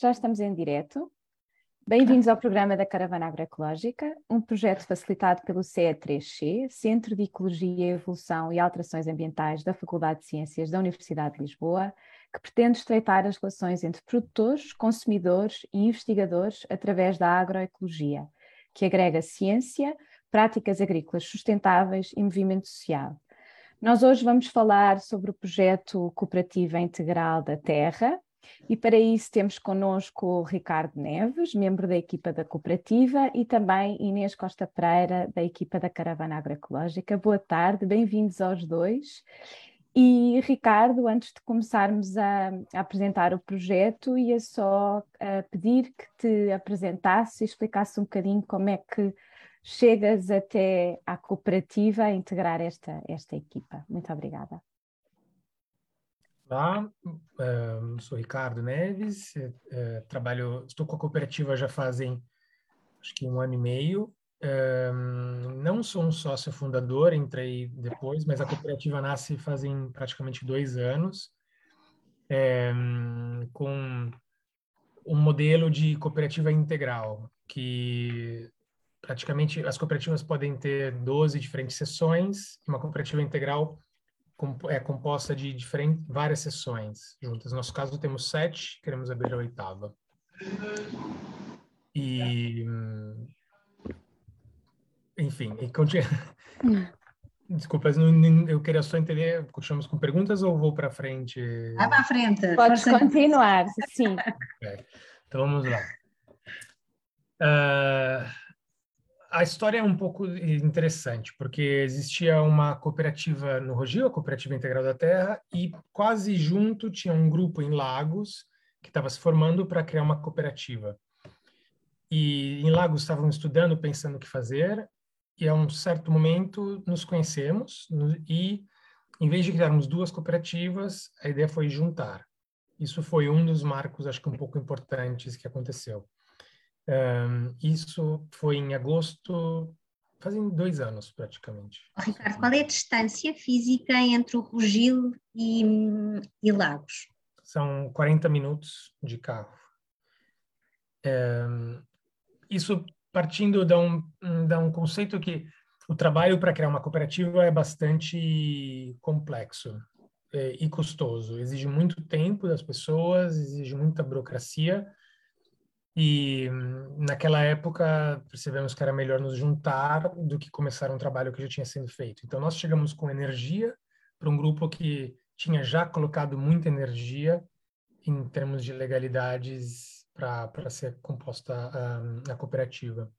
Já estamos em direto. Bem-vindos ao programa da Caravana Agroecológica, um projeto facilitado pelo CE3C, Centro de Ecologia, Evolução e Alterações Ambientais da Faculdade de Ciências da Universidade de Lisboa, que pretende estreitar as relações entre produtores, consumidores e investigadores através da agroecologia, que agrega ciência, práticas agrícolas sustentáveis e movimento social. Nós hoje vamos falar sobre o projeto Cooperativa Integral da Terra, e para isso temos connosco o Ricardo Neves, membro da equipa da cooperativa, e também Inês Costa Pereira, da equipa da Caravana Agroecológica. Boa tarde, bem-vindos aos dois. E Ricardo, antes de começarmos a, a apresentar o projeto, ia só pedir que te apresentasse e explicasse um bocadinho como é que chegas até à cooperativa a integrar esta, esta equipa. Muito obrigada. Olá, eh, sou Ricardo Neves, eh, trabalho, estou com a cooperativa já fazem acho que um ano e meio. Eh, não sou um sócio fundador, entrei depois, mas a cooperativa nasce fazem praticamente dois anos, com um modelo de cooperativa integral, que praticamente as cooperativas podem ter 12 diferentes sessões, uma cooperativa integral é composta de diferentes, várias sessões juntas. No nosso caso, temos sete, queremos abrir a oitava. E. Enfim, e continua. Desculpas, eu queria só entender, continuamos com perguntas ou vou para frente? Vai para frente. Pode continuar, sim. É, então vamos lá. Uh, a história é um pouco interessante, porque existia uma cooperativa no Rogil, a Cooperativa Integral da Terra, e quase junto tinha um grupo em Lagos que estava se formando para criar uma cooperativa. E em Lagos estavam estudando, pensando o que fazer, e a um certo momento nos conhecemos e em vez de criarmos duas cooperativas, a ideia foi juntar. Isso foi um dos marcos, acho que um pouco importantes que aconteceu. Um, isso foi em agosto, fazem dois anos praticamente. Oh, Ricardo, qual é a distância física entre o Rugil e, e Lagos? São 40 minutos de carro. Um, isso partindo de um, de um conceito que o trabalho para criar uma cooperativa é bastante complexo é, e custoso. Exige muito tempo das pessoas, exige muita burocracia e naquela época percebemos que era melhor nos juntar do que começar um trabalho que já tinha sido feito. Então nós chegamos com energia para um grupo que tinha já colocado muita energia em termos de legalidades para ser composta a, a cooperativa.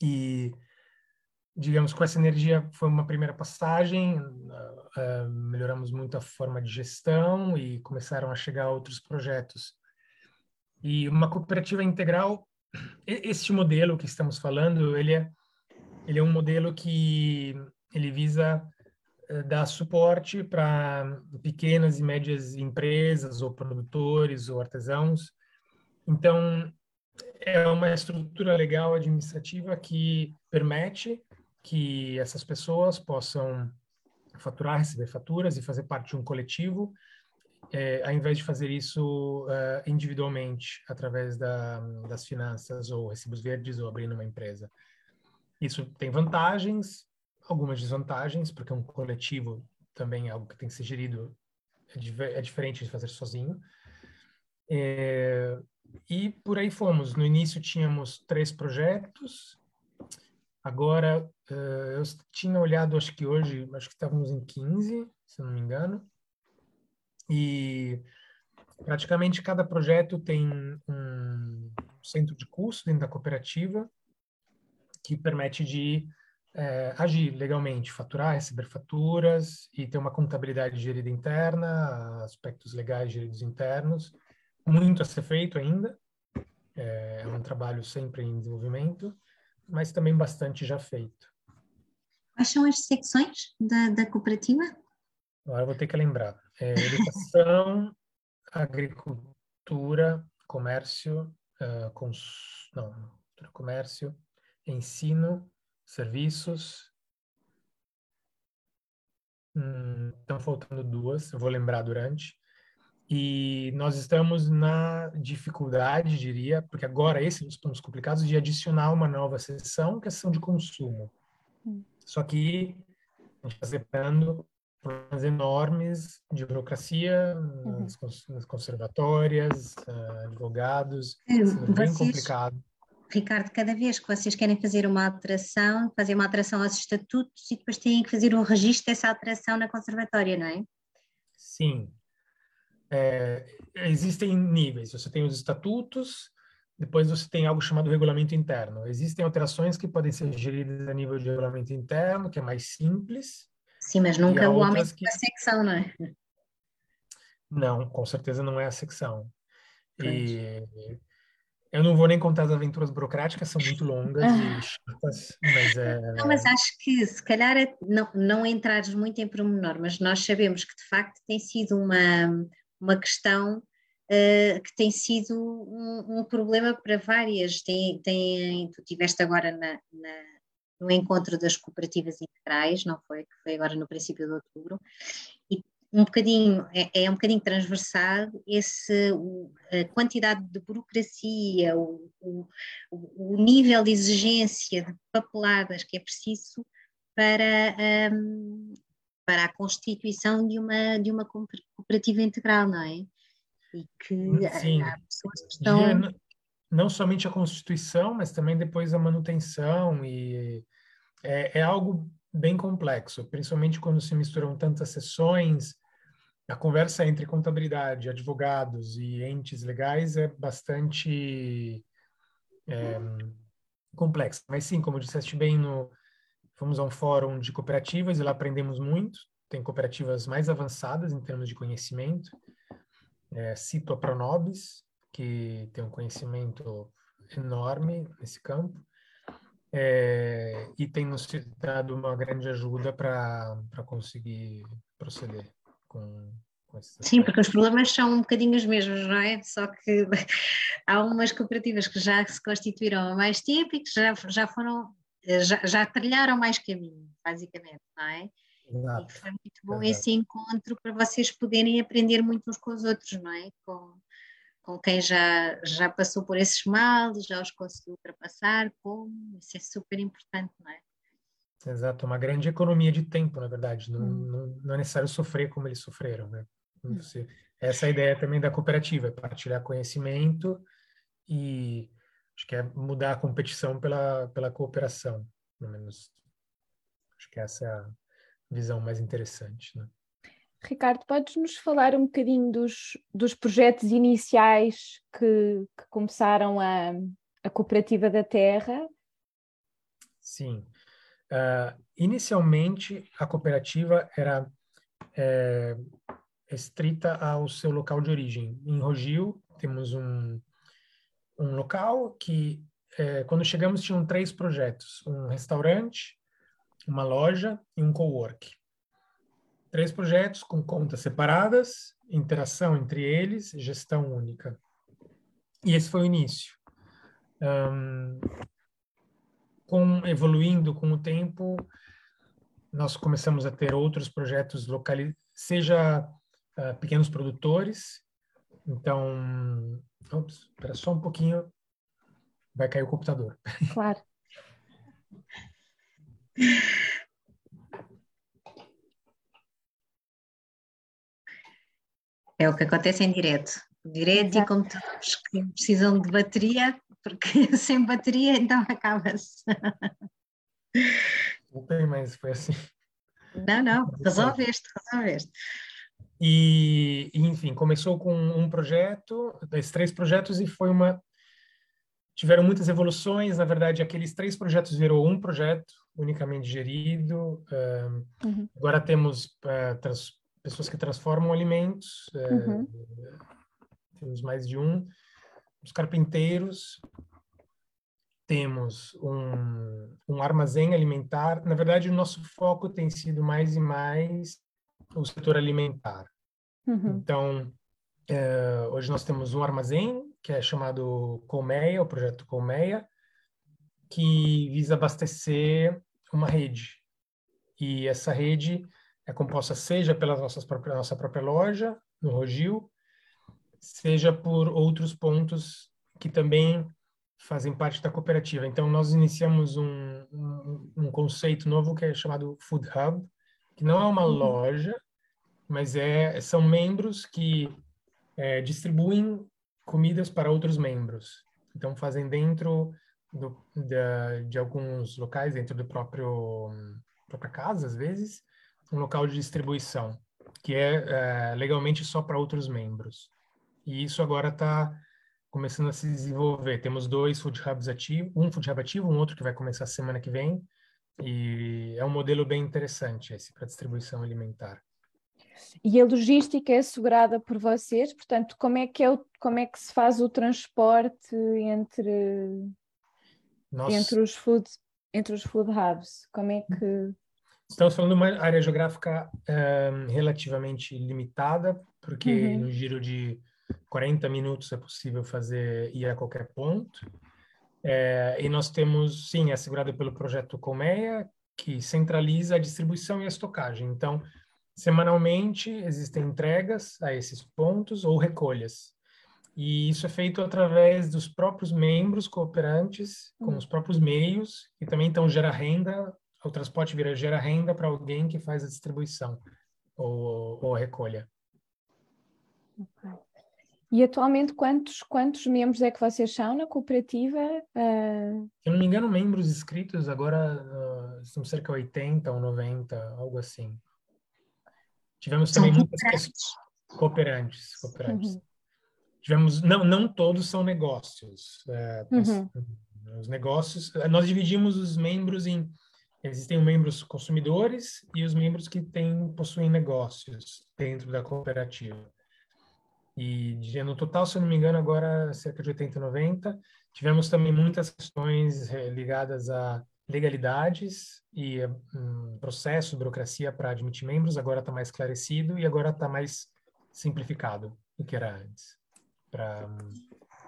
E digamos com essa energia foi uma primeira passagem, uh, uh, melhoramos muito a forma de gestão e começaram a chegar outros projetos e uma cooperativa integral, este modelo que estamos falando, ele é, ele é um modelo que ele visa uh, dar suporte para pequenas e médias empresas ou produtores ou artesãos. Então, é uma estrutura legal administrativa que permite que essas pessoas possam faturar, receber faturas e fazer parte de um coletivo é, ao invés de fazer isso uh, individualmente, através da, das finanças ou recibos verdes ou abrindo uma empresa. Isso tem vantagens, algumas desvantagens, porque um coletivo também é algo que tem que ser gerido, é, é diferente de fazer sozinho. É, e por aí fomos. No início tínhamos três projetos, agora uh, eu tinha olhado, acho que hoje, acho que estávamos em 15, se não me engano. E praticamente cada projeto tem um centro de custo dentro da cooperativa que permite de é, agir legalmente, faturar, receber faturas e ter uma contabilidade gerida interna, aspectos legais geridos internos. Muito a ser feito ainda, é, é um trabalho sempre em desenvolvimento, mas também bastante já feito. Quais são as secções da, da cooperativa? Agora vou ter que lembrar. É, educação, agricultura, comércio, uh, cons... não, comércio, ensino, serviços. Hum, estão faltando duas, eu vou lembrar durante. E nós estamos na dificuldade, diria, porque agora esse é um dos pontos complicados, de adicionar uma nova seção, que é a seção de consumo. Hum. Só que a gente está separando problemas enormes de burocracia uhum. nas, conservatórias, uh, advogados, é, bem complicado. Ricardo, cada vez que vocês querem fazer uma alteração, fazer uma alteração aos estatutos e depois têm que fazer um registro dessa alteração na conservatória, não é? Sim. É, existem níveis. Você tem os estatutos, depois você tem algo chamado regulamento interno. Existem alterações que podem ser geridas a nível de regulamento interno, que é mais simples. Sim, mas nunca o aumento que... da secção, não é? Não, com certeza não é a secção. E eu não vou nem contar as aventuras burocráticas, são muito longas e chatas, mas é... Não, mas acho que se calhar é não, não entrares muito em pormenor, mas nós sabemos que de facto tem sido uma, uma questão uh, que tem sido um, um, problema para várias. Tem, tem, tu tiveste agora na, na, no encontro das cooperativas integrais, não foi? Que foi agora no princípio de outubro, e um bocadinho, é, é um bocadinho transversal esse, o, a quantidade de burocracia, o, o, o, nível de exigência de papeladas que é preciso para, um, para a constituição de uma, de uma cooperativa integral, não é? E que Sim. há pessoas que estão... Não, não somente a constituição, mas também depois a manutenção e é, é algo bem complexo, principalmente quando se misturam tantas sessões, a conversa entre contabilidade, advogados e entes legais é bastante é, complexa. Mas sim, como disseste bem, no, fomos a um fórum de cooperativas e lá aprendemos muito. Tem cooperativas mais avançadas em termos de conhecimento. É, cito a Pronobis, que tem um conhecimento enorme nesse campo. É, e tem nos dado uma grande ajuda para conseguir proceder com, com Sim, porque os problemas são um bocadinho os mesmos, não é? Só que há umas cooperativas que já se constituíram há mais tempo e que já, já foram, já, já trilharam mais caminho, basicamente, não é? Exato. E foi muito bom Exato. esse encontro para vocês poderem aprender muito uns com os outros, não é? Com, com quem já, já passou por esses males, já os conseguiu ultrapassar, como, isso é super importante, não é? Exato, uma grande economia de tempo, na verdade. Não, hum. não, não, é necessário sofrer como eles sofreram, né? Hum. Você, essa é a ideia também da cooperativa, é partilhar conhecimento e acho que é mudar a competição pela, pela cooperação, pelo menos. Acho que essa é a visão mais interessante, né? Ricardo, podes nos falar um bocadinho dos, dos projetos iniciais que, que começaram a, a Cooperativa da Terra? Sim. Uh, inicialmente, a cooperativa era é, estrita ao seu local de origem. Em Rogil, temos um, um local que, é, quando chegamos, tinham três projetos: um restaurante, uma loja e um co-work. Três projetos com contas separadas, interação entre eles, gestão única. E esse foi o início. Um, com evoluindo com o tempo, nós começamos a ter outros projetos locais, seja uh, pequenos produtores. Então, ops, espera só um pouquinho, vai cair o computador. Claro. É o que acontece em direto. Direto Exato. e computadores que precisam de bateria porque sem bateria então acaba-se. Não tem, mas foi assim. Não, não, resolveste, resolveste. E, enfim, começou com um projeto, esses três projetos, e foi uma. Tiveram muitas evoluções, na verdade, aqueles três projetos virou um projeto unicamente gerido. uhum. Agora temos uh, trans, pessoas que transformam alimentos, uh, uhum. temos mais de um os carpinteiros, temos um, um armazém alimentar. Na verdade, o nosso foco tem sido mais e mais o setor alimentar. Uhum. Então, é, hoje nós temos um armazém que é chamado Colmeia, o projeto Colmeia, que visa abastecer uma rede. E essa rede é composta seja pela nossa própria, nossa própria loja, no Rogil, seja por outros pontos que também fazem parte da cooperativa. Então, nós iniciamos um, um, um conceito novo que é chamado Food Hub, que não é uma uhum. loja, mas é, são membros que é, distribuem comidas para outros membros. Então, fazem dentro do, da, de alguns locais, dentro do próprio própria casa, às vezes, um local de distribuição, que é, é legalmente só para outros membros. E isso agora está começando a se desenvolver. Temos dois food hubs ativos, um food hub ativo, um outro que vai começar semana que vem, e é um modelo bem interessante esse para distribuição alimentar. E a logística é assegurada por vocês, portanto, como é que, é o, como é que se faz o transporte entre, entre, os food, entre os food hubs? Como é que... Estamos falando de uma área geográfica um, relativamente limitada, porque uhum. no giro de 40 minutos é possível fazer ir a qualquer ponto. É, e nós temos, sim, é assegurado pelo projeto Colmeia, que centraliza a distribuição e a estocagem. Então, semanalmente existem entregas a esses pontos ou recolhas. E isso é feito através dos próprios membros cooperantes, com os próprios meios, e também então gera renda, o transporte vira gera renda para alguém que faz a distribuição ou, ou a recolha. Okay. E atualmente quantos, quantos membros é que vocês são na cooperativa? Uh... Se eu não me engano, membros inscritos agora uh, são cerca de 80 ou 90, algo assim. Tivemos também muitas questões cooperantes, cooperantes. Uhum. Tivemos, não, não todos são negócios. É, uhum. Os negócios, nós dividimos os membros em existem membros consumidores e os membros que têm, possuem negócios dentro da cooperativa. E no total, se eu não me engano, agora cerca de 80, 90. Tivemos também muitas questões eh, ligadas a legalidades e um, processo, burocracia para admitir membros. Agora está mais esclarecido e agora está mais simplificado do que era antes para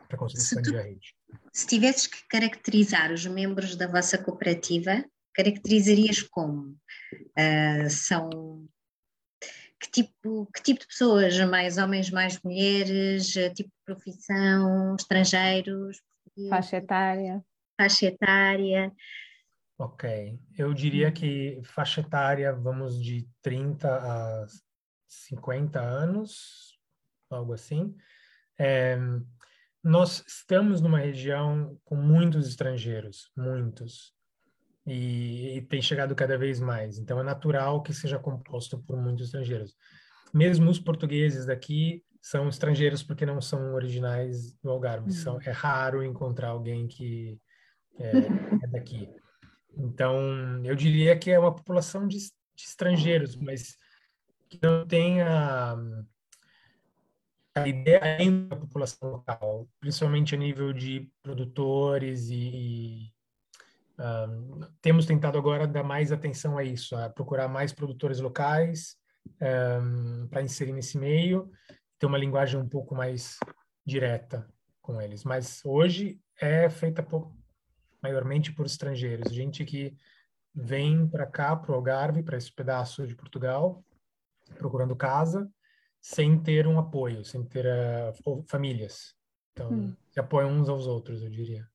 para conseguir expandir a rede. Se tivesses que caracterizar os membros da vossa cooperativa, caracterizarias como? Uh, são que tipo, que tipo de pessoas? Mais homens, mais mulheres? Tipo de profissão? Estrangeiros? Faixa etária? Faixa etária? Ok. Eu diria que faixa etária, vamos de 30 a 50 anos, algo assim. É, nós estamos numa região com muitos estrangeiros, muitos e, e, tem chegado cada vez mais. Então, é natural que seja composto por muitos estrangeiros. Mesmo os portugueses daqui são estrangeiros porque não são originais do Algarve. Uhum. São, é raro encontrar alguém que é, é, daqui. Então, eu diria que é uma população de, de estrangeiros, mas que não tem a, a ideia ainda da população local, principalmente a nível de produtores e, temos tentado agora dar mais atenção a isso, a procurar mais produtores locais um, para inserir nesse meio, ter uma linguagem um pouco mais direta com eles. Mas hoje é feita por, maiormente por estrangeiros, gente que vem para cá, para o Algarve, para esse pedaço de Portugal, procurando casa, sem ter um apoio, sem ter uh, famílias. Então, hum. se apoiam uns aos outros, eu diria.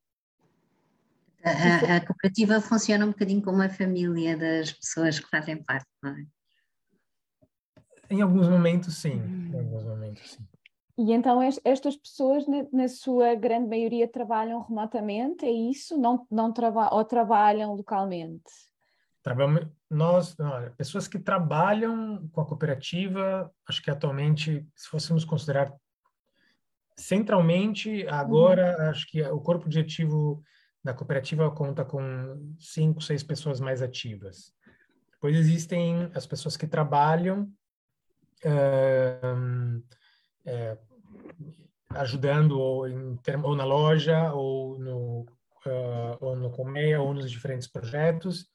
A, a, cooperativa funciona um bocadinho como a família das pessoas que fazem parte, não é? Em alguns momentos, sim. Em alguns momentos, sim. E então estas pessoas, na, sua grande maioria, trabalham remotamente, é isso? Não, não traba ou trabalham localmente? Trabalhamos, nós, não, pessoas que trabalham com a cooperativa, acho que atualmente, se fôssemos considerar centralmente, agora, uhum. acho que o corpo diretivo da cooperativa conta com cinco, seis pessoas mais ativas. Depois existem as pessoas que trabalham uh, é, ajudando ou, em, ou, na loja, ou no, uh, ou no Colmeia, ou nos diferentes projetos.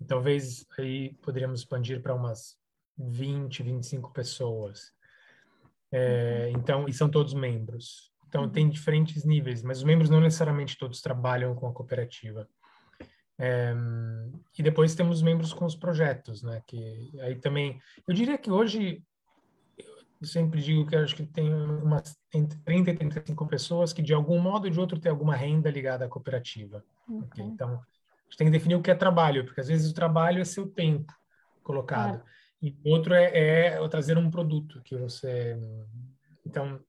E talvez aí poderíamos expandir para umas 20, 25 pessoas. É, então, e são todos membros. Então, uhum. tem diferentes níveis, mas os membros não necessariamente todos trabalham com a cooperativa. É, e depois temos membros com os projetos, né? Que aí também, eu diria que hoje eu sempre digo que acho que tem umas entre 30 e 35 pessoas que de algum modo ou de outro tem alguma renda ligada à cooperativa. Okay. Okay? Então, a gente tem que definir o que é trabalho, porque às vezes o trabalho é seu tempo colocado. Claro. E outro é, é trazer um produto que você. Então,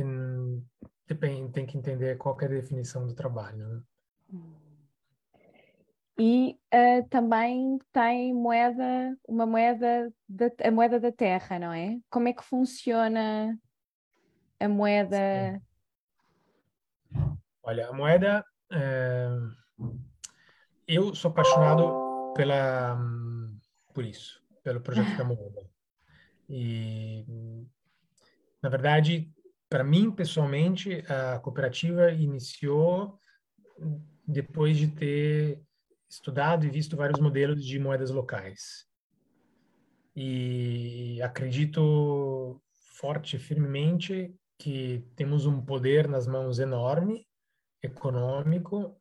em, depende, tem que entender qual é a definição do trabalho. Né? E uh, também tem moeda, uma moeda, da, a moeda da terra, não é? Como é que funciona a moeda? Sim. Olha, a moeda, é... eu sou apaixonado pela, por isso, pelo projeto da moeda. E, na verdade, para mim, pessoalmente, a cooperativa iniciou depois de ter estudado e visto vários modelos de moedas locais. E acredito forte firmemente que temos um poder nas mãos enorme, econômico,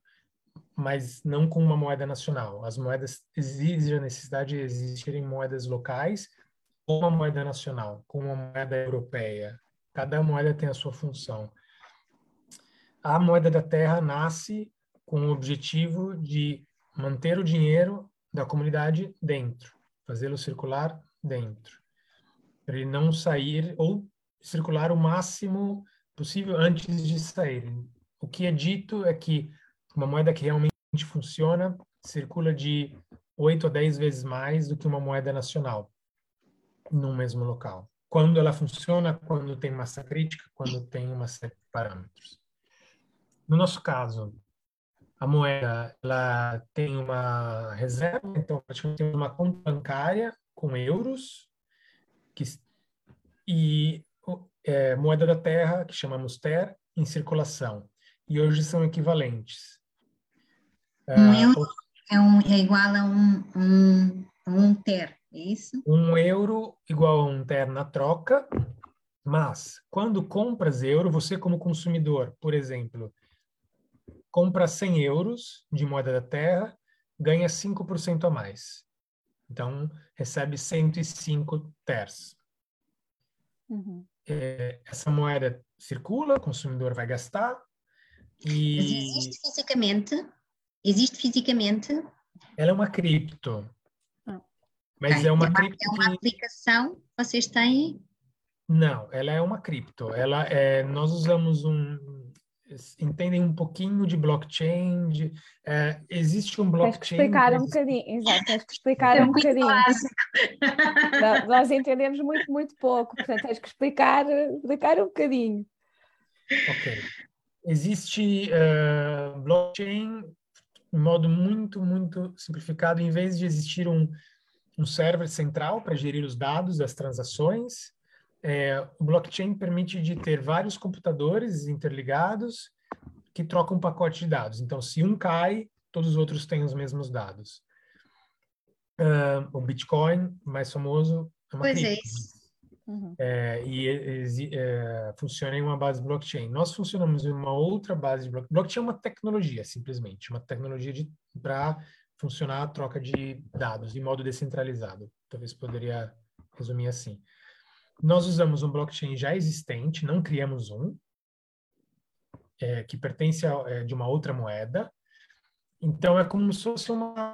mas não com uma moeda nacional. As moedas exigem a necessidade de existirem moedas locais ou uma moeda nacional, com uma moeda europeia. Cada moeda tem a sua função. A moeda da terra nasce com o objetivo de manter o dinheiro da comunidade dentro, fazê-lo circular dentro, para ele não sair ou circular o máximo possível antes de sair. O que é dito é que uma moeda que realmente funciona circula de 8 a 10 vezes mais do que uma moeda nacional no mesmo local. Quando ela funciona, quando tem massa crítica, quando tem uma série de parâmetros. No nosso caso, a moeda ela tem uma reserva, então praticamente tem uma conta bancária com euros que, e é, moeda da terra, que chamamos TER, em circulação. E hoje são equivalentes. Um uh, euro é, um, é, igual a um, um, um TER, isso? Um euro igual a um TER na troca, mas quando compras euro, você como consumidor, por exemplo, compra 100 euros de moeda da terra, ganha 5% a mais. Então, recebe 105 TERs. Uhum. É, essa moeda circula, o consumidor vai gastar. E... Mas existe fisicamente? Existe fisicamente? Ela é uma cripto. Mas okay. é uma, é cripto. É uma aplicação vocês têm? Não, ela é uma cripto. Ela é, nós usamos um, entendem um pouquinho de blockchain, de, é, existe um blockchain... Tens que explicar um bocadinho, exato, tens que explicar é um bocadinho. Nós entendemos muito, muito pouco, portanto tens que explicar, explicar um bocadinho. Ok. Existe uh, blockchain de modo muito, muito simplificado, em vez de existir um, um server central para gerir os dados das transações, é, o blockchain permite de ter vários computadores interligados que trocam um pacote de dados. Então, se um cai, todos os outros têm os mesmos dados. Uh, o Bitcoin, mais famoso, é uma pois é. Uhum. É, e é, funciona em uma base blockchain. Nós funcionamos em uma outra base de blockchain. Blockchain é uma tecnologia, simplesmente, uma tecnologia para funcionar a troca de dados de modo descentralizado. Talvez poderia resumir assim. Nós usamos um blockchain já existente, não criamos um, é, que pertence a, é, de uma outra moeda. Então, é como se fosse uma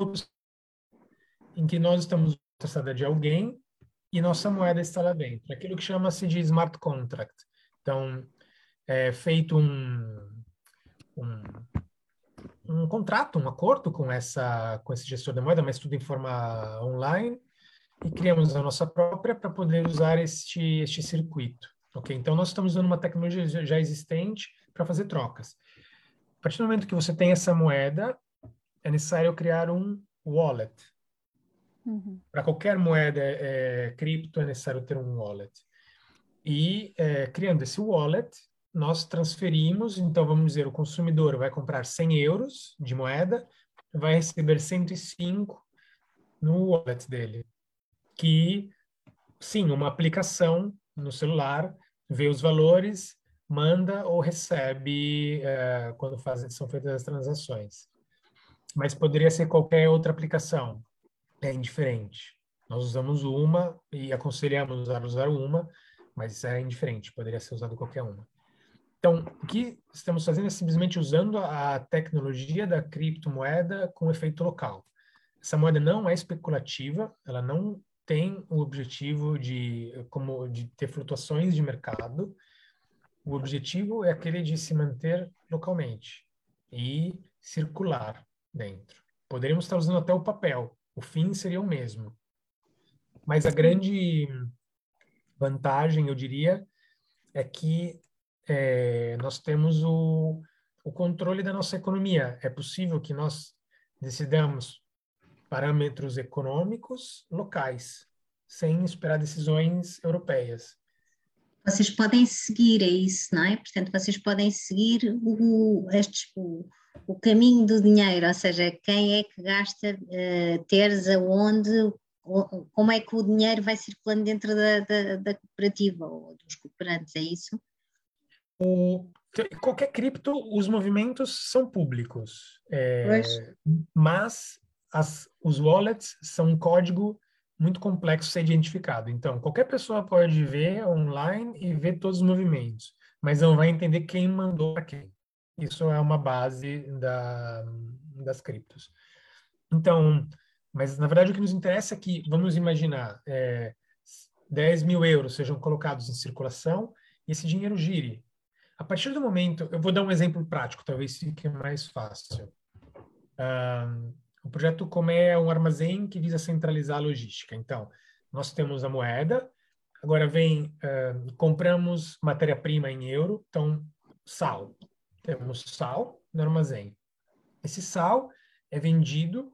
em que nós estamos traçada de alguém e nossa moeda está lá dentro. Aquilo que chama-se de smart contract. Então, é feito um, um, um contrato, um acordo com essa com esse gestor da moeda, mas tudo em forma online e criamos a nossa própria para poder usar este, este circuito. Ok? Então, nós estamos usando uma tecnologia já existente para fazer trocas. A partir do momento que você tem essa moeda, é necessário criar um wallet. Uhum. Para qualquer moeda é, cripto, é necessário ter um wallet. E é, criando esse wallet, nós transferimos, então vamos dizer, o consumidor vai comprar 100 euros de moeda, vai receber 105 no wallet dele que, sim, uma aplicação no celular vê os valores, manda ou recebe é, quando fazem, são feitas as transações. Mas poderia ser qualquer outra aplicação, é indiferente. Nós usamos uma e aconselhamos a usar uma, mas é indiferente, poderia ser usado qualquer uma. Então, o que estamos fazendo é simplesmente usando a tecnologia da criptomoeda com efeito local. Essa moeda não é especulativa, ela não tem o objetivo de, como, de ter flutuações de mercado. O objetivo é aquele de se manter localmente e circular dentro. Poderíamos estar usando até o papel, o fim seria o mesmo. Mas a grande vantagem, eu diria, é que é, nós temos o, o controle da nossa economia. É possível que nós decidamos parâmetros econômicos locais, sem esperar decisões europeias. Vocês podem seguir, é isso, não é? Portanto, vocês podem seguir o, estes, o, o caminho do dinheiro, ou seja, quem é que gasta uh, teres aonde, como é que o dinheiro vai circulando dentro da, da, da cooperativa ou dos cooperantes, é isso? O, qualquer cripto, os movimentos são públicos, é, mas as, os wallets são um código muito complexo ser identificado. Então, qualquer pessoa pode ver online e ver todos os movimentos, mas não vai entender quem mandou para quem. Isso é uma base da, das criptos. Então, mas na verdade o que nos interessa é que, vamos imaginar, é, 10 mil euros sejam colocados em circulação e esse dinheiro gire. A partir do momento, eu vou dar um exemplo prático, talvez fique mais fácil. Um, o projeto Comé é um armazém que visa centralizar a logística. Então, nós temos a moeda, agora vem, uh, compramos matéria-prima em euro, então, sal. Temos sal no armazém. Esse sal é vendido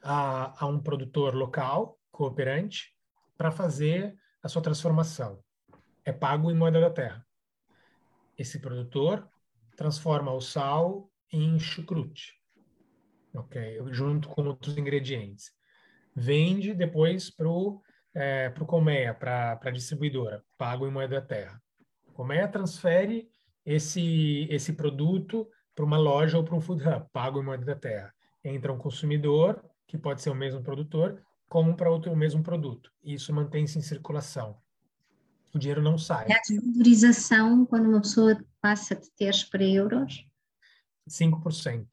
a, a um produtor local, cooperante, para fazer a sua transformação. É pago em moeda da terra. Esse produtor transforma o sal em chucrute ok? Junto com outros ingredientes. Vende depois para o é, pro Colmeia, para a distribuidora, pago em moeda da terra. Colmeia transfere esse, esse produto para uma loja ou para um food hub, pago em moeda da terra. Entra um consumidor, que pode ser o mesmo produtor, compra outro, o mesmo produto. Isso mantém-se em circulação. O dinheiro não sai. É a desvalorização quando uma pessoa passa de teres para euros? 5%.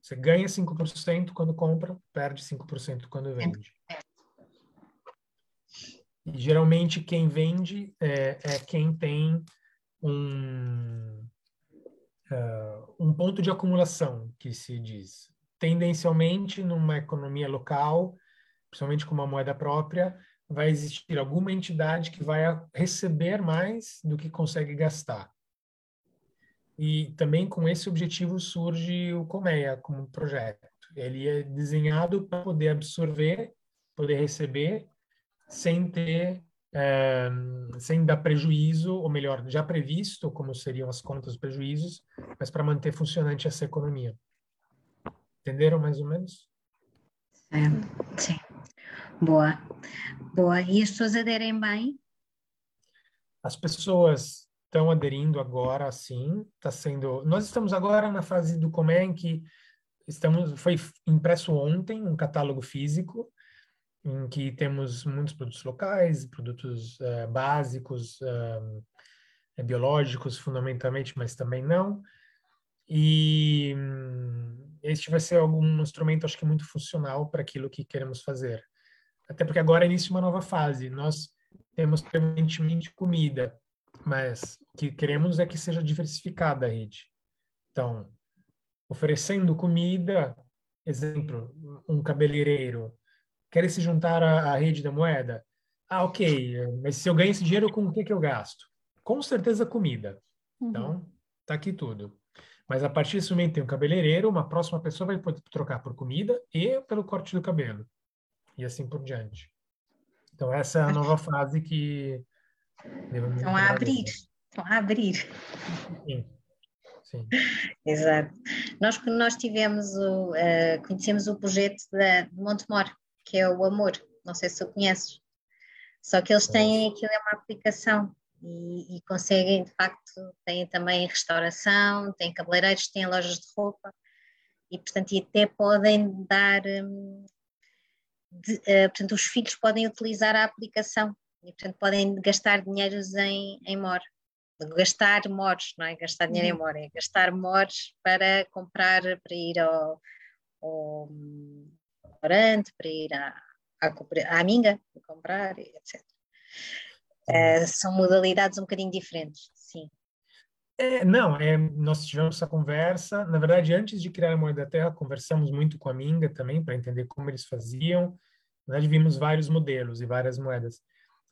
Você ganha 5% quando compra, perde 5% quando vende. E geralmente quem vende é, é quem tem um, uh, um ponto de acumulação, que se diz. Tendencialmente, numa economia local, principalmente com uma moeda própria, vai existir alguma entidade que vai receber mais do que consegue gastar. E também com esse objetivo surge o Colmeia como projeto. Ele é desenhado para poder absorver, poder receber, sem ter, é, sem dar prejuízo, ou melhor, já previsto como seriam as contas prejuízos, mas para manter funcionante essa economia. Entenderam mais ou menos? É, sim. Boa. Boa. E as pessoas aderem bem? As pessoas estão aderindo agora, sim. Está sendo. Nós estamos agora na fase do Comé em que estamos. Foi impresso ontem um catálogo físico em que temos muitos produtos locais, produtos uh, básicos, uh, biológicos, fundamentalmente, mas também não. E um, este vai ser algum instrumento, acho que muito funcional para aquilo que queremos fazer. Até porque agora é início uma nova fase. Nós temos permanentemente comida, mas o que queremos é que seja diversificada a rede. Então, oferecendo comida, exemplo, um cabeleireiro quer se juntar à, à, rede da moeda? Ah, ok, mas se eu ganho esse dinheiro, com o que, que eu gasto? Com certeza comida. Uhum. Então, tá aqui tudo. Mas a partir desse momento tem um cabeleireiro, uma próxima pessoa vai poder trocar por comida e pelo corte do cabelo. E assim por diante. Então, essa é a nova fase que Estão a abrir, estão a abrir. Sim. Sim. Exato. Nós, nós tivemos o, uh, conhecemos o projeto da, de Montemor, que é o Amor, não sei se tu conheces. Só que eles têm, aquilo é uma aplicação e, e, conseguem, de facto, têm também restauração, têm cabeleireiros, têm lojas de roupa e, portanto, e até podem dar, um, de, uh, portanto, os filhos podem utilizar a aplicação E, portanto, podem gastar dinheiros em, em MOR. Gastar MORs, não é? Gastar dinheiro uhum. em MOR, é gastar MORs para comprar, para ir ao, ao restaurante, para ir à, à, à Minga, para comprar, etc. Uh, eh, são modalidades um bocadinho diferentes, sim. É, não, é, nós tivemos essa conversa. Na verdade, antes de criar a Moeda da Terra, conversamos muito com a Minga também para entender como eles faziam. Na verdade, vimos vários modelos e várias moedas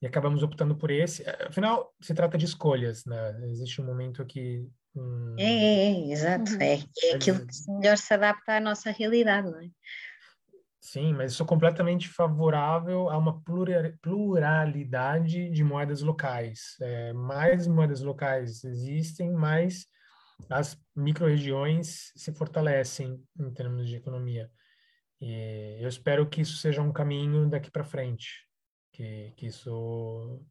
e acabamos optando por esse. Afinal, se trata de escolhas, né? Existe um momento aqui. Hum... É, é, é, exato. Uhum. É, é aquilo que melhor se adapta à nossa realidade, não é? Sim, mas sou completamente favorável a uma pluralidade de moedas locais. É, mais moedas locais existem, mais as micro-regiões se fortalecem em termos de economia. E eu espero que isso seja um caminho daqui para frente que, que isso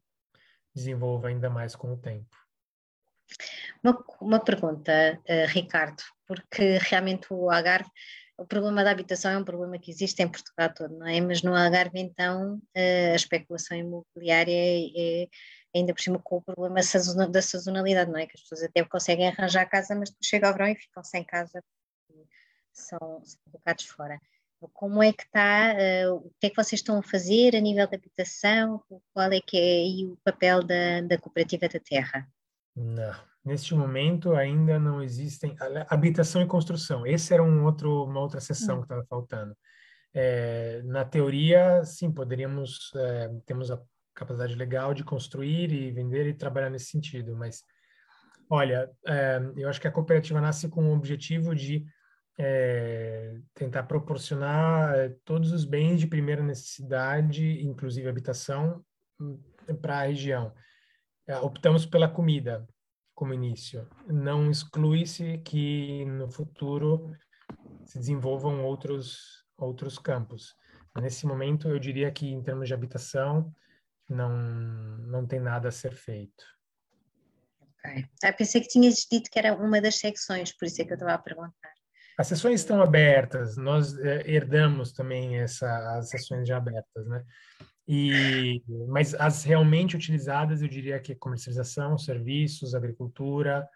desenvolva ainda mais com o tempo. Uma, uma pergunta, uh, Ricardo, porque realmente o Algarve, o problema da habitação é um problema que existe em Portugal todo, não é? Mas no Algarve, então, uh, a especulação imobiliária é, é, ainda por cima com o problema da sazonalidade, não é? Que as pessoas até conseguem arranjar casa, mas chega ao verão e ficam sem casa, são, são colocados fora. Como é que está, uh, o que é que vocês estão a fazer a nível de habitação? Qual é que é o papel da, da cooperativa da terra? Não, neste momento ainda não existem habitação e construção. Esse era um outro, uma outra sessão hum. que estava faltando. É, na teoria, sim, poderíamos, é, temos a capacidade legal de construir e vender e trabalhar nesse sentido, mas olha, é, eu acho que a cooperativa nasce com o objetivo de é, tentar proporcionar é, todos os bens de primeira necessidade, inclusive habitação, hum, para a região. É, optamos pela comida como início. Não exclui-se que no futuro se desenvolvam outros outros campos. Nesse momento, eu diria que em termos de habitação não não tem nada a ser feito. Ok. Eu pensei que tinhas dito que era uma das secções, por isso é que eu estava a perguntar. As sessões estão abertas, nós é, herdamos também essa, as sessões já abertas, né? E, mas as realmente utilizadas, eu diria que é comercialização, serviços, agricultura.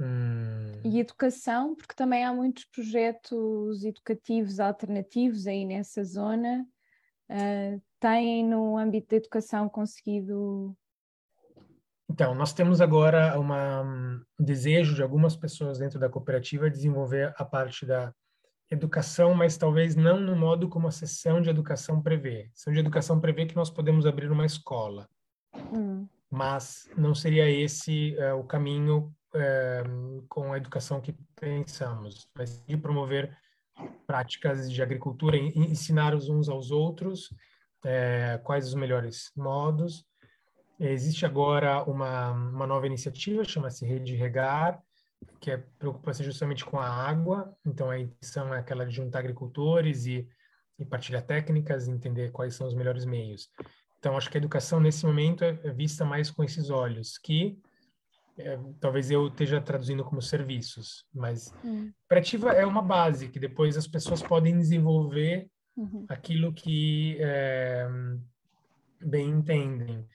Hum... E educação, porque também há muitos projetos educativos alternativos aí nessa zona. Uh, têm, no âmbito da educação, conseguido então, nós temos agora uma, um desejo de algumas pessoas dentro da cooperativa desenvolver a parte da educação, mas talvez não no modo como a sessão de educação prevê. A sessão de educação prevê que nós podemos abrir uma escola, hum. mas não seria esse uh, o caminho uh, com a educação que pensamos, mas de promover práticas de agricultura, ensinar os uns aos outros uh, quais os melhores modos Existe agora uma, uma nova iniciativa, chama-se Rede Regar, que é preocupa-se justamente com a água. Então, a intenção é aquela de juntar agricultores e, e partilhar técnicas, entender quais são os melhores meios. Então, acho que a educação, nesse momento, é vista mais com esses olhos, que é, talvez eu esteja traduzindo como serviços, mas hum. cooperativa é uma base que depois as pessoas podem desenvolver uhum. aquilo que é, bem entendem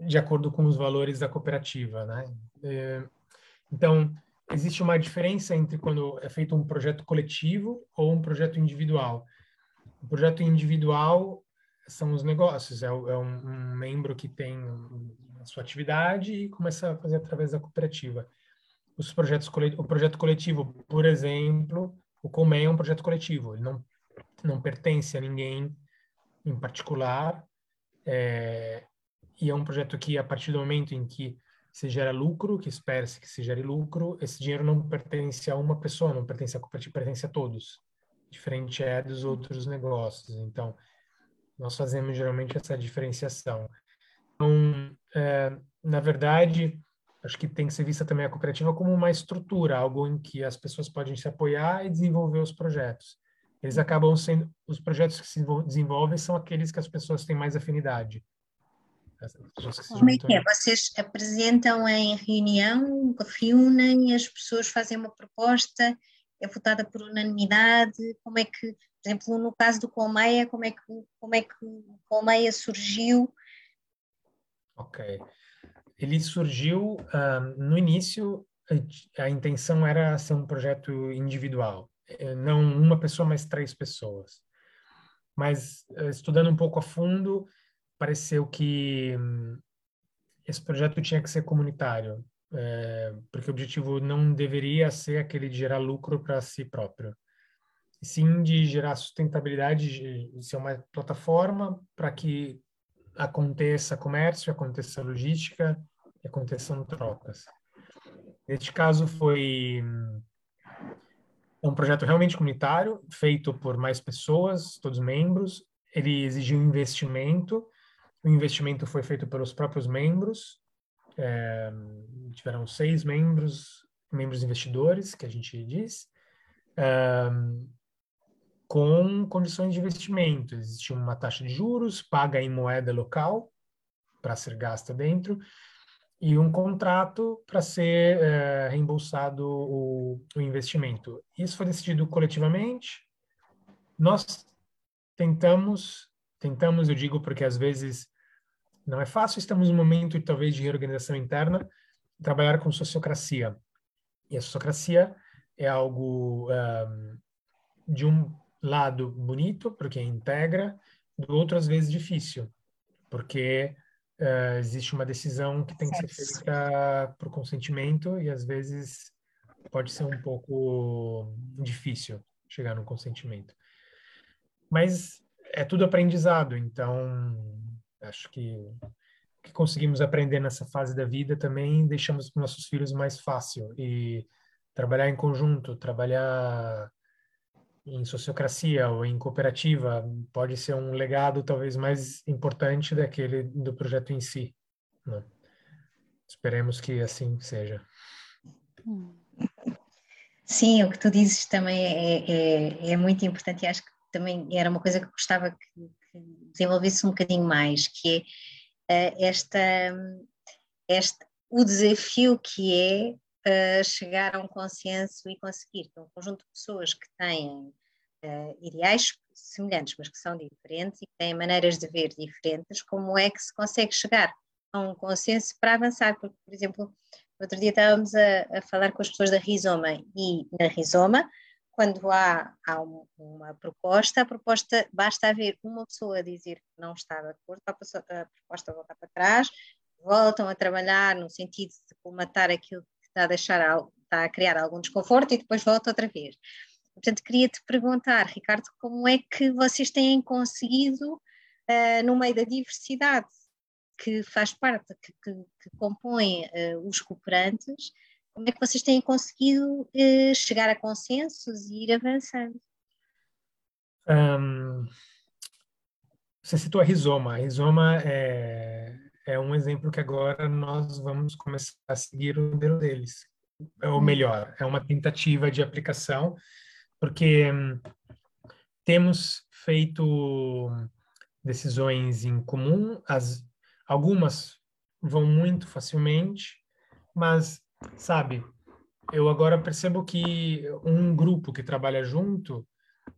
de acordo com os valores da cooperativa, né? É, então, existe uma diferença entre quando é feito um projeto coletivo ou um projeto individual. O projeto individual são os negócios, é, é um, um, membro que tem a sua atividade e começa a fazer através da cooperativa. Os projetos o projeto coletivo, por exemplo, o Colmeia é um projeto coletivo, ele não não pertence a ninguém em particular, é, e é um projeto que, a partir do momento em que se gera lucro, que espera-se que se gere lucro, esse dinheiro não pertence a uma pessoa, não pertence à cooperativa, pertence a todos. Diferente é dos outros negócios. Então, nós fazemos geralmente essa diferenciação. Então, é, na verdade, acho que tem que ser vista também a cooperativa como uma estrutura, algo em que as pessoas podem se apoiar e desenvolver os projetos. Eles acabam sendo, os projetos que se desenvolvem são aqueles que as pessoas têm mais afinidade. Como é que é? Vocês apresentam em reunião, reúnem, as pessoas fazem uma proposta, é votada por unanimidade? Como é que, por exemplo, no caso do Colmeia, como é que, como é que o Colmeia surgiu? Ok. Ele surgiu uh, no início, a intenção era ser um projeto individual, eh, não uma pessoa, mas três pessoas. Mas uh, estudando um pouco a fundo, pareceu que um, esse projeto tinha que ser comunitário, é, porque o objetivo não deveria ser aquele de gerar lucro para si próprio, sim de gerar sustentabilidade, de ser uma plataforma para que aconteça comércio, aconteça logística aconteçam trocas. Neste caso foi um projeto realmente comunitário, feito por mais pessoas, todos membros. Ele exigiu investimento. O investimento foi feito pelos próprios membros. É, tiveram seis membros, membros investidores, que a gente diz, é, com condições de investimento. Existia uma taxa de juros paga em moeda local para ser gasta dentro e um contrato para ser é, reembolsado o, o, investimento. Isso foi decidido coletivamente. Nós tentamos, tentamos, eu digo porque às vezes não é fácil, estamos num momento talvez de reorganização interna, trabalhar com sociocracia. E a sociocracia é algo um, de um lado bonito, porque integra, do outro às vezes difícil, porque uh, existe uma decisão que tem que ser feita por consentimento e às vezes pode ser um pouco difícil chegar no consentimento. Mas é tudo aprendizado, então acho que que conseguimos aprender nessa fase da vida também deixamos para nossos filhos mais fácil e trabalhar em conjunto, trabalhar em sociocracia ou em cooperativa pode ser um legado talvez mais importante daquele do projeto em si. Né? Esperemos que assim seja. Sim, o que tu dizes também é, é, é muito importante e acho que também era uma coisa que gostava que, que desenvolvesse um bocadinho mais, que é uh, esta, esta, o desafio que é uh, chegar a um consenso e conseguir que um conjunto de pessoas que têm uh, ideais semelhantes, mas que são diferentes e que têm maneiras de ver diferentes, como é que se consegue chegar a um consenso para avançar? Porque, por exemplo, outro dia estávamos a, a falar com as pessoas da Rizoma e na Rizoma, quando há, há uma proposta, a proposta basta haver uma pessoa dizer que não está de acordo, a, pessoa, a proposta voltar para trás, voltam a trabalhar no sentido de colmatar aquilo está a deixar, está a criar algum desconforto e depois volta outra vez. Portanto, queria-te perguntar, Ricardo, como é que vocês têm conseguido, uh, no meio da diversidade que faz parte, que, que, que compõe uh, os cooperantes, como é que vocês têm conseguido uh, chegar a consensos e ir avançando? Um, você citou a Rizoma. A Rizoma é, é um exemplo que agora nós vamos começar a seguir o modelo deles. Ou hum. melhor, é uma tentativa de aplicação, porque hum, temos feito decisões em comum, as, algumas vão muito facilmente, mas, sabe, eu agora percebo que um grupo que trabalha junto,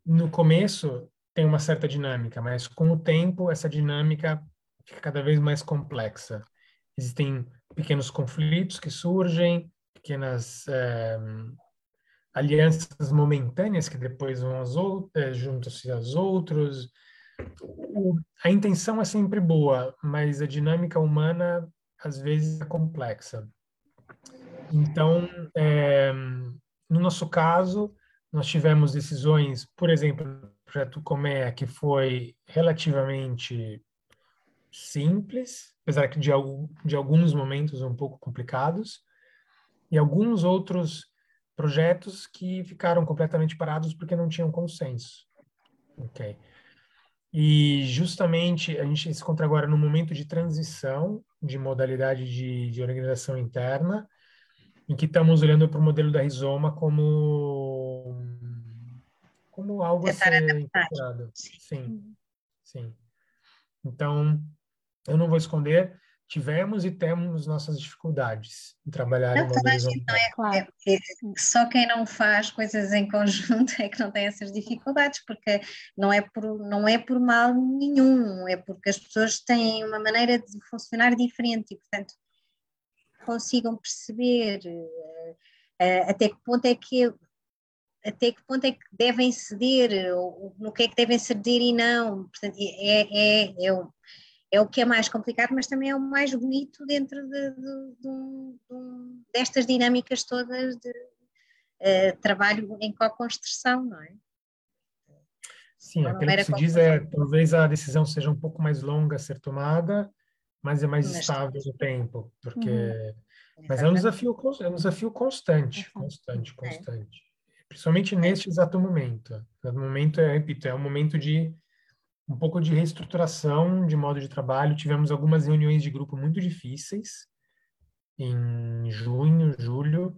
no começo tem uma certa dinâmica, mas com o tempo essa dinâmica fica cada vez mais complexa. Existem pequenos conflitos que surgem, pequenas é, alianças momentâneas que depois vão às outras, juntam-se aos outros. A intenção é sempre boa, mas a dinâmica humana às vezes é complexa. Então, é, no nosso caso, nós tivemos decisões, por exemplo, o projeto Comé, que foi relativamente simples, apesar que de, de alguns momentos um pouco complicados, e alguns outros projetos que ficaram completamente parados porque não tinham consenso. Ok. E justamente a gente se encontra agora no momento de transição de modalidade de, de organização interna, em que estamos olhando para o modelo da Rizoma como como algo a ser incorporado. Sim, sim. Então, eu não vou esconder, tivemos e temos nossas dificuldades em trabalhar não, em gente não é, claro. é, é, só quem não faz coisas em conjunto é que não tem essas dificuldades, porque não é por, não é por mal nenhum, é porque as pessoas têm uma maneira de funcionar diferente e, portanto, consigam perceber uh, até que ponto é que até que ponto é que devem ceder, ou, no que é que devem ceder e não. Portanto, é, é, é, o, é o que é mais complicado, mas também é o mais bonito dentro de, de, de, de destas dinâmicas todas de uh, trabalho em co-construção, não é? Sim, aquilo que se diz é talvez a decisão seja um pouco mais longa a ser tomada, mas é mais estável no tempo, porque uhum. mas é um desafio é um desafio constante, constante, constante. É. Principalmente neste exato momento. No momento é, repito, é um momento de um pouco de reestruturação de modo de trabalho. Tivemos algumas reuniões de grupo muito difíceis em junho, julho,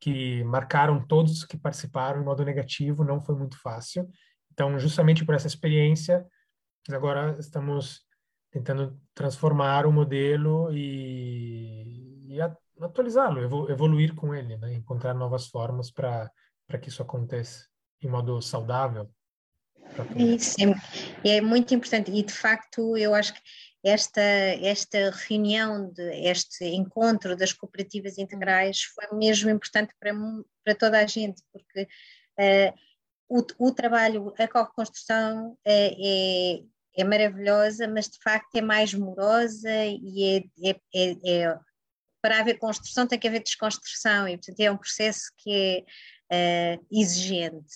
que marcaram todos que participaram em modo negativo, não foi muito fácil. Então, justamente por essa experiência, agora estamos tentando transformar o modelo e, e atualizá-lo, evoluir com ele, né? encontrar novas formas para que isso aconteça em modo saudável. Isso é, é muito importante e de facto eu acho que esta, esta reunião, de, este encontro das cooperativas integrais foi mesmo importante para, para toda a gente, porque uh, o, o trabalho, a co-construção é, é, é, maravilhosa, mas de facto é mais morosa e é, é, é, é para haver construção tem que haver desconstrução e portanto é um processo que é uh, exigente.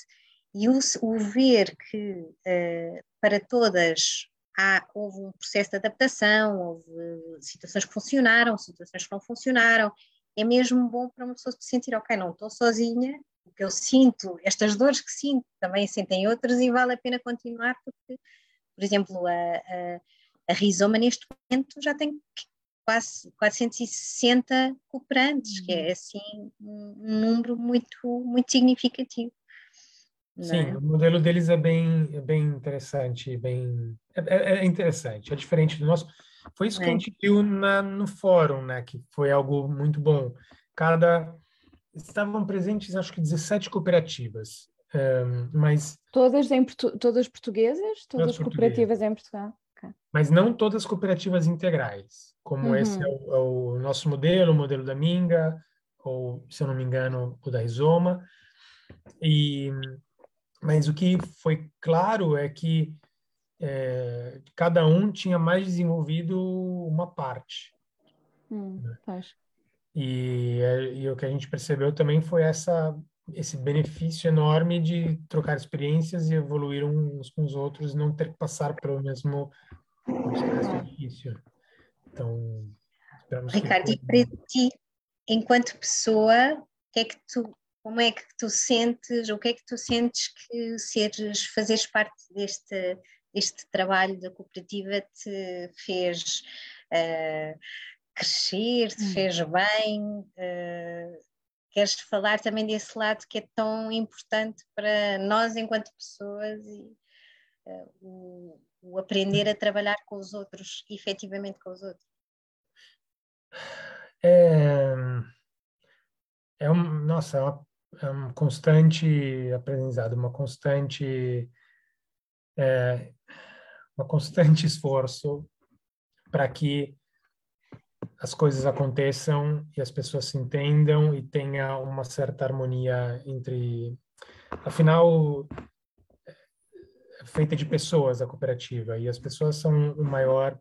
E o, o ver que uh, para todas há, houve um processo de adaptação, houve situações que funcionaram, situações que não funcionaram, é mesmo bom para uma pessoa se sentir, ok, não estou sozinha, o que eu sinto, estas dores que sinto, também sentem outras e vale a pena continuar, porque, por exemplo, a, a, a Rizoma neste momento já tem quase 460 cooperantes, que é uhum. assim um, número muito, muito significativo. Sim, né? o modelo deles é bem, é bem interessante, bem é, é, é interessante, é diferente do nosso. Foi isso que a é. gente viu na, no fórum, né? Que foi algo muito bom. Cada estavam presentes, acho que 17 cooperativas, um, mas todas em todas portuguesas, todas, todas cooperativas em Portugal. Okay. Mas não todas cooperativas integrais, como uhum. esse é o, é o, nosso modelo, o modelo da Minga, ou se eu não me engano, o da Rizoma. E mas o que foi claro é que é, cada um tinha mais desenvolvido uma parte. Hum, né? e, é, e, o que a gente percebeu também foi essa esse benefício enorme de trocar experiências e evoluir uns com os outros, não ter que passar pelo mesmo processo difícil. Então, Ricardo, que... e para ti, enquanto pessoa, que é que tu como é que tu sentes, o que é que tu sentes que seres, fazeres parte deste, deste trabalho da cooperativa te fez uh, crescer, te hum. fez bem? Uh, queres falar também desse lado que é tão importante para nós enquanto pessoas e uh, o, o, aprender a trabalhar com os outros, efetivamente com os outros? É, é um, nossa, é uma é um constante aprendizado, uma constante é, uma constante esforço para que as coisas aconteçam e as pessoas se entendam e tenha uma certa harmonia entre afinal é feita de pessoas a cooperativa e as pessoas são o maior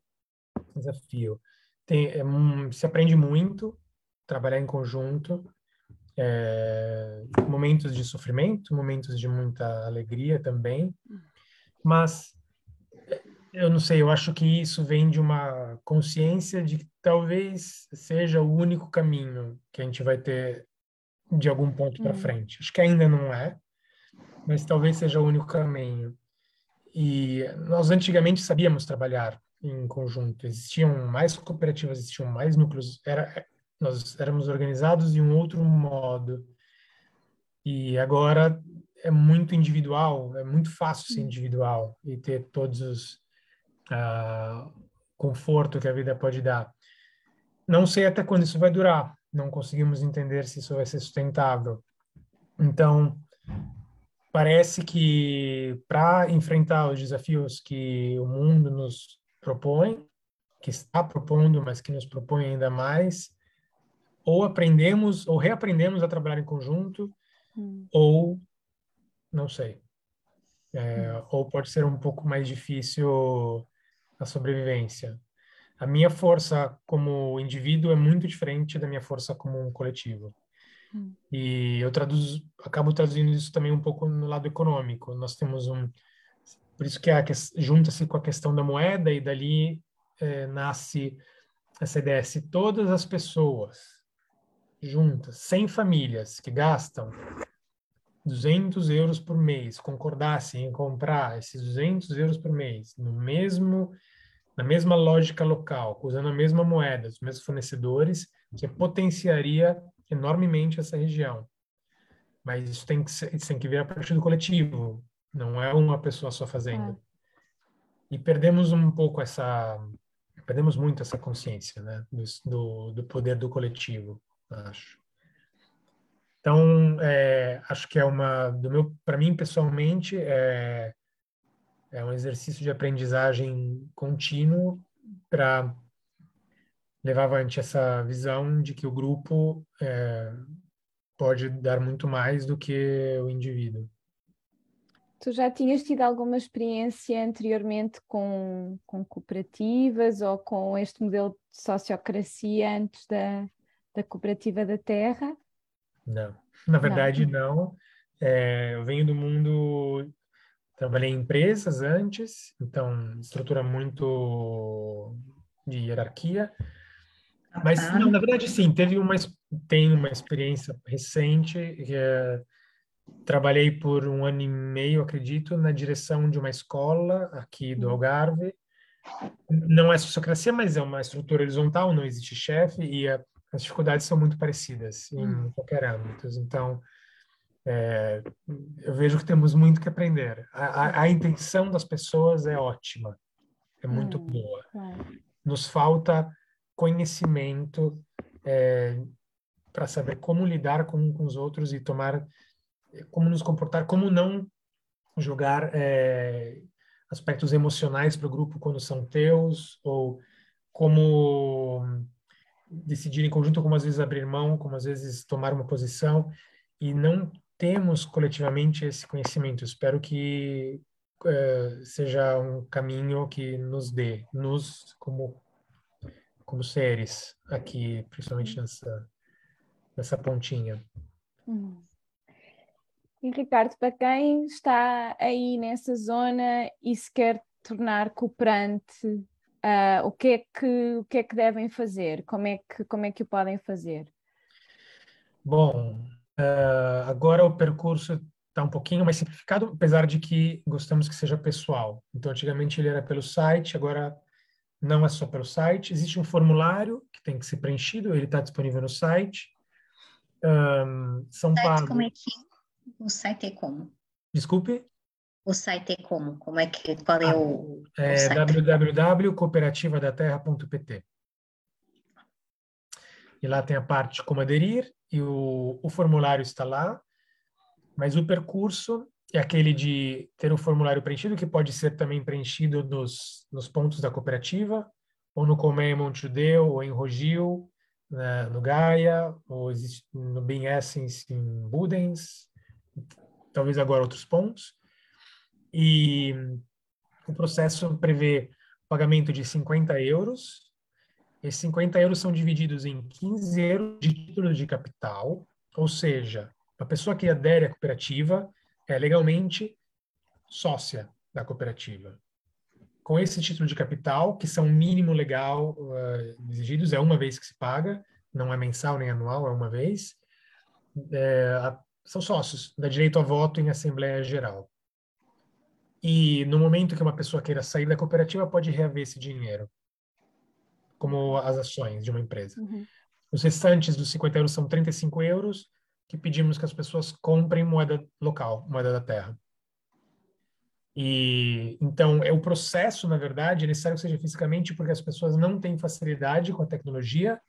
desafio. Tem é, se aprende muito trabalhar em conjunto é, momentos de sofrimento, momentos de muita alegria também, mas eu não sei, eu acho que isso vem de uma consciência de que talvez seja o único caminho que a gente vai ter de algum ponto para hum. frente. Acho que ainda não é, mas talvez seja o único caminho. E nós antigamente sabíamos trabalhar em conjunto. Existiam mais cooperativas, existiam mais núcleos. Era nós éramos organizados de um outro modo. E agora é muito individual, é muito fácil ser individual e ter todos os uh, conforto que a vida pode dar. não sei até quando isso vai durar. Não conseguimos entender se isso vai ser sustentável. Então, parece que para enfrentar os desafios que o mundo nos propõe, que está propondo, mas que nos propõe ainda mais, ou aprendemos ou reaprendemos a trabalhar em conjunto, hum. ou não sei. É, hum. Ou pode ser um pouco mais difícil a sobrevivência. A minha força como indivíduo é muito diferente da minha força como um coletivo. Hum. E eu traduzo, acabo traduzindo isso também um pouco no lado econômico. Nós temos um, por isso que, que junta-se com a questão da moeda e dali é, nasce essa ideia. Se todas as pessoas juntas, 100 famílias que gastam 200 euros por mês concordassem em comprar esses 200 euros por mês no mesmo na mesma lógica local, usando a mesma moeda, os mesmos fornecedores, que potenciaria enormemente essa região. Mas isso tem que, ser, isso tem que vir a partir do coletivo, não é uma pessoa só fazendo. É. E perdemos um pouco essa, perdemos muito essa consciência, né, do, do poder do coletivo, acho. Então, é, acho que é uma, do meu, para mim pessoalmente, é, é um exercício de aprendizagem contínuo para levar avante essa visão de que o grupo é, pode dar muito mais do que o indivíduo. Tu já tinhas tido alguma experiência anteriormente com, com cooperativas ou com este modelo de sociocracia antes da, da cooperativa da terra? Não, na verdade não. não. É, eu venho do mundo Trabalhei em empresas antes, então estrutura muito de hierarquia. Mas não, na verdade sim, teve uma tem uma experiência recente é, trabalhei por um ano e meio, acredito, na direção de uma escola aqui do hum. Algarve. Não é sociocracia, mas é uma estrutura horizontal, não existe chefe e a, as dificuldades são muito parecidas em hum. qualquer âmbito. Então, é, eu vejo que temos muito que aprender. A, a, a intenção das pessoas é ótima, é muito hum, boa. É. Nos falta conhecimento é, para saber como lidar com, com, os outros e tomar, como nos comportar, como não jogar é, aspectos emocionais para o grupo quando são teus, ou como decidir em conjunto, como às vezes abrir mão, como às vezes tomar uma posição e não temos coletivamente esse conhecimento. Espero que uh, seja um caminho que nos dê, nos como como seres aqui, principalmente nessa nessa pontinha. Hum. E Ricardo, para quem está aí nessa zona e se quer tornar cooperante, uh, o que é que o que é que devem fazer? Como é que como é que o podem fazer? Bom, Uh, agora o percurso está um pouquinho mais simplificado, apesar de que gostamos que seja pessoal. Então, antigamente ele era pelo site, agora não é só pelo site. Existe um formulário que tem que ser preenchido, ele está disponível no site. Um, são o site Como é que... O site é como? Desculpe? O site é como? Como é que... Qual é ah, o, é www.cooperativadaterra.pt E lá tem a parte como aderir, e o, o formulário está lá, mas o percurso é aquele de ter o formulário preenchido, que pode ser também preenchido nos, nos pontos da cooperativa, ou no Comé Montjudeu, ou em Rogil, né, no Gaia, ou no Ben Essence em Budens, talvez agora outros pontos. E o processo prevê pagamento de 50 euros esses 50 euros são divididos em 15 euros de título de capital, ou seja, a pessoa que adere à cooperativa é legalmente sócia da cooperativa. Com esse título de capital, que são mínimo legal uh, exigidos, é uma vez que se paga, não é mensal nem anual, é uma vez, é, são sócios, dá direito a voto em Assembleia Geral. E no momento que uma pessoa queira sair da cooperativa, pode reaver esse dinheiro como as ações de uma empresa. Uhum. Os restantes dos 50 euros são 35 euros, que pedimos que as pessoas comprem moeda local, moeda da terra. E então é o processo, na verdade, é necessário que seja fisicamente porque as pessoas não têm facilidade com a tecnologia,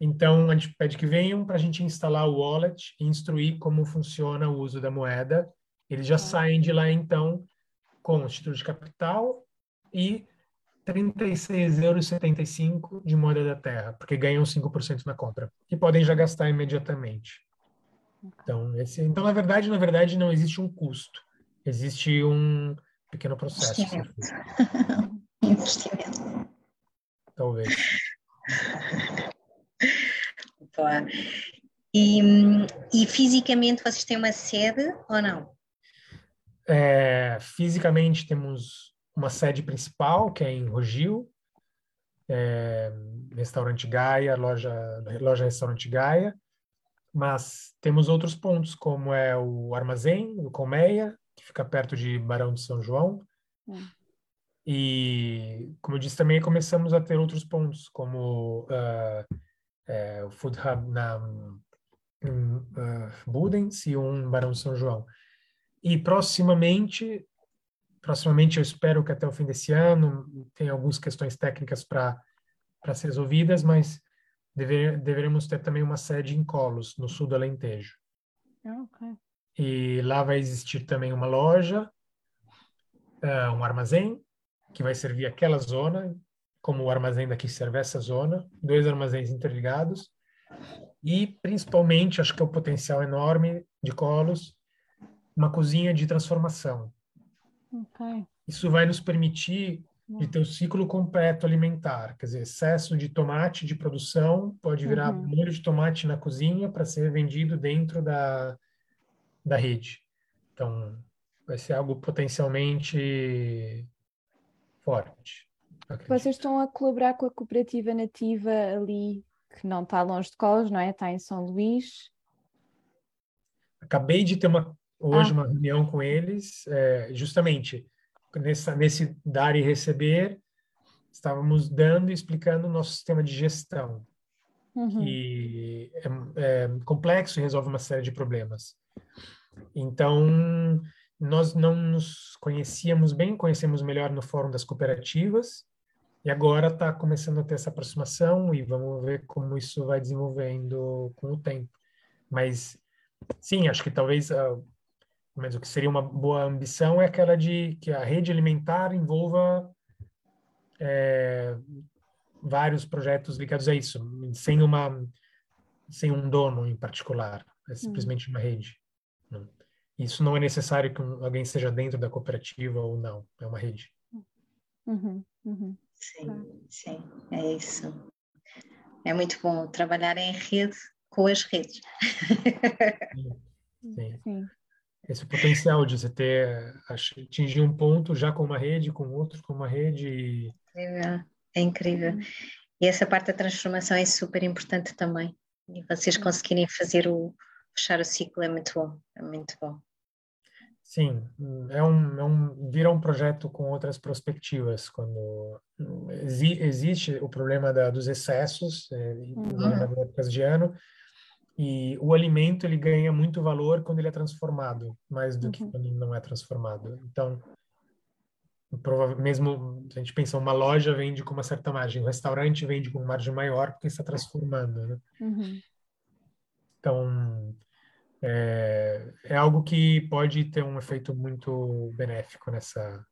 Então, a gente pede que venham para a gente instalar o wallet e instruir como funciona o uso da moeda. Eles já saem de lá, então, com o título de capital e 36,75 de moeda da terra, porque ganham 5% na compra. E podem já gastar imediatamente. Então, esse, então, na verdade, na verdade, não existe um custo. Existe um pequeno processo. Investimento. Investimento. Talvez. Boa. E, e fisicamente vocês têm uma sede ou não? É, fisicamente temos uma sede principal, que é em Rogil, é, restaurante Gaia, loja, loja restaurante Gaia, mas temos outros pontos, como é o armazém, o Colmeia, que fica perto de Barão de São João. Hum. E, como eu disse, também começamos a ter outros pontos, como uh, é, o Food Hub na em, uh, Budens e um Barão de São João. E proximamente, proximamente eu espero que até o fim desse ano tenha algumas questões técnicas para para ser resolvidas, mas deve, deveremos ter também uma sede em Colos, no sul do Alentejo. Ah, okay. E lá vai existir também uma loja, uh, um armazém, que vai servir aquela zona, como o armazém daqui serve essa zona, dois armazéns interligados, e principalmente, acho que é o potencial enorme de Colos, uma cozinha de transformação. Okay. Isso vai nos permitir de ter o ciclo completo alimentar, quer dizer, excesso de tomate de produção pode virar uhum. molho de tomate na cozinha para ser vendido dentro da, da rede. Então, vai ser algo potencialmente forte. Vocês estão a colaborar com a cooperativa nativa ali, que não está longe de Colos, não é? Está em São Luís. Acabei de ter uma hoje ah. uma reunião com eles, é, justamente nessa, nesse dar e receber, estávamos dando e explicando o nosso sistema de gestão, uhum. que é, é complexo e resolve uma série de problemas. Então, nós não nos conhecíamos bem, conhecemos melhor no Fórum das Cooperativas, e agora está começando a ter essa aproximação e vamos ver como isso vai desenvolvendo com o tempo. Mas, sim, acho que talvez uh, mas o que seria uma boa ambição é aquela de que a rede alimentar envolva é, vários projetos ligados a isso, sem uma sem um dono em particular, é simplesmente uma rede. Isso não é necessário que alguém seja dentro da cooperativa ou não, é uma rede. Uhum, uhum. Sim, sim, é isso. É muito bom trabalhar em rede com as redes. Sim. sim. Esse potencial de você ter atingir um ponto já com uma rede, com outro com uma rede. É, é incrível. E essa parte da transformação é super importante também. E vocês conseguirem fazer o fechar o ciclo é muito bom, é muito bom. Sim, é um, é um vira um projeto com outras perspectivas quando exi, existe o problema da, dos excessos é, uhum. épocas de ano e o alimento ele ganha muito valor quando ele é transformado, mais do uhum. que quando ele não é transformado. Então, mesmo a gente pensa uma loja vende com uma certa margem, um restaurante vende com uma margem maior porque está transformando, né? Uhum. Então, é, é, algo que pode ter um efeito muito benéfico nessa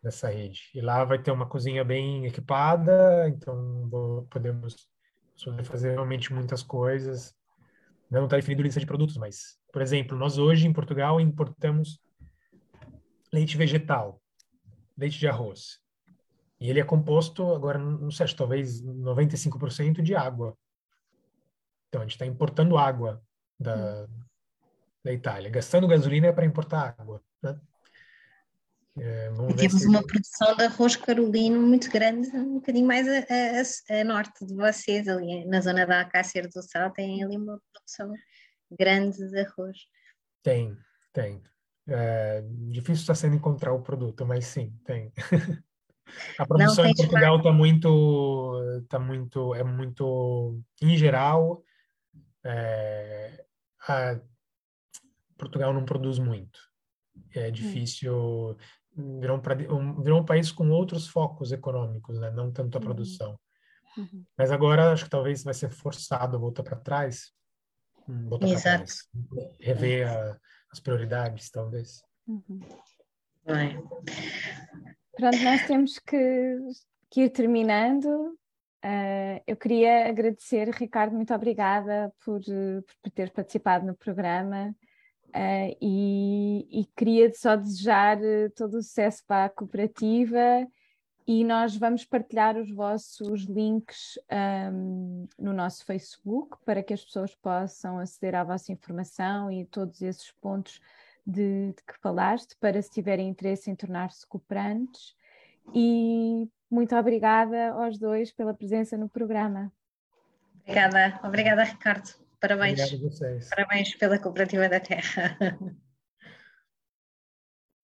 nessa rede. E lá vai ter uma cozinha bem equipada, então podemos poder fazer realmente muitas coisas não está definido lista de produtos, mas, por exemplo, nós hoje em Portugal importamos leite vegetal, leite de arroz. E ele é composto, agora, não sei, talvez 95% de água. Então, a gente está importando água da, da Itália. Gastando gasolina para importar água. Né? É, temos uma produção de arroz carolino muito grande, um bocadinho mais a, a, a, norte de vocês, ali na zona da Acácia do Sal, tem ali uma produção grande de arroz. Tem, tem. É, difícil está sendo encontrar o produto, mas sim, tem. a produção em Portugal está muito, tá muito, é muito, em geral, é, Portugal não produz muito. É hum. Virou um, virou um país com outros focos econômicos, né? não tanto a uhum. produção. Uhum. Mas agora acho que talvez vai ser forçado voltar para trás. Hum, voltar para trás. Rever a, as prioridades, talvez. Uhum. Pronto, nós temos que, que ir terminando. Uh, eu queria agradecer, Ricardo, muito obrigada por, por ter participado no programa uh, e, e, queria só desejar todo o sucesso para a cooperativa e nós vamos partilhar os vossos links um, no nosso Facebook para que as pessoas possam aceder à vossa informação e todos esses pontos de, de que falaste, para se tiverem interesse em tornar-se cooperantes. E muito obrigada aos dois pela presença no programa. Obrigada, obrigada Ricardo. Parabéns. Parabéns pela Cooperativa da Terra.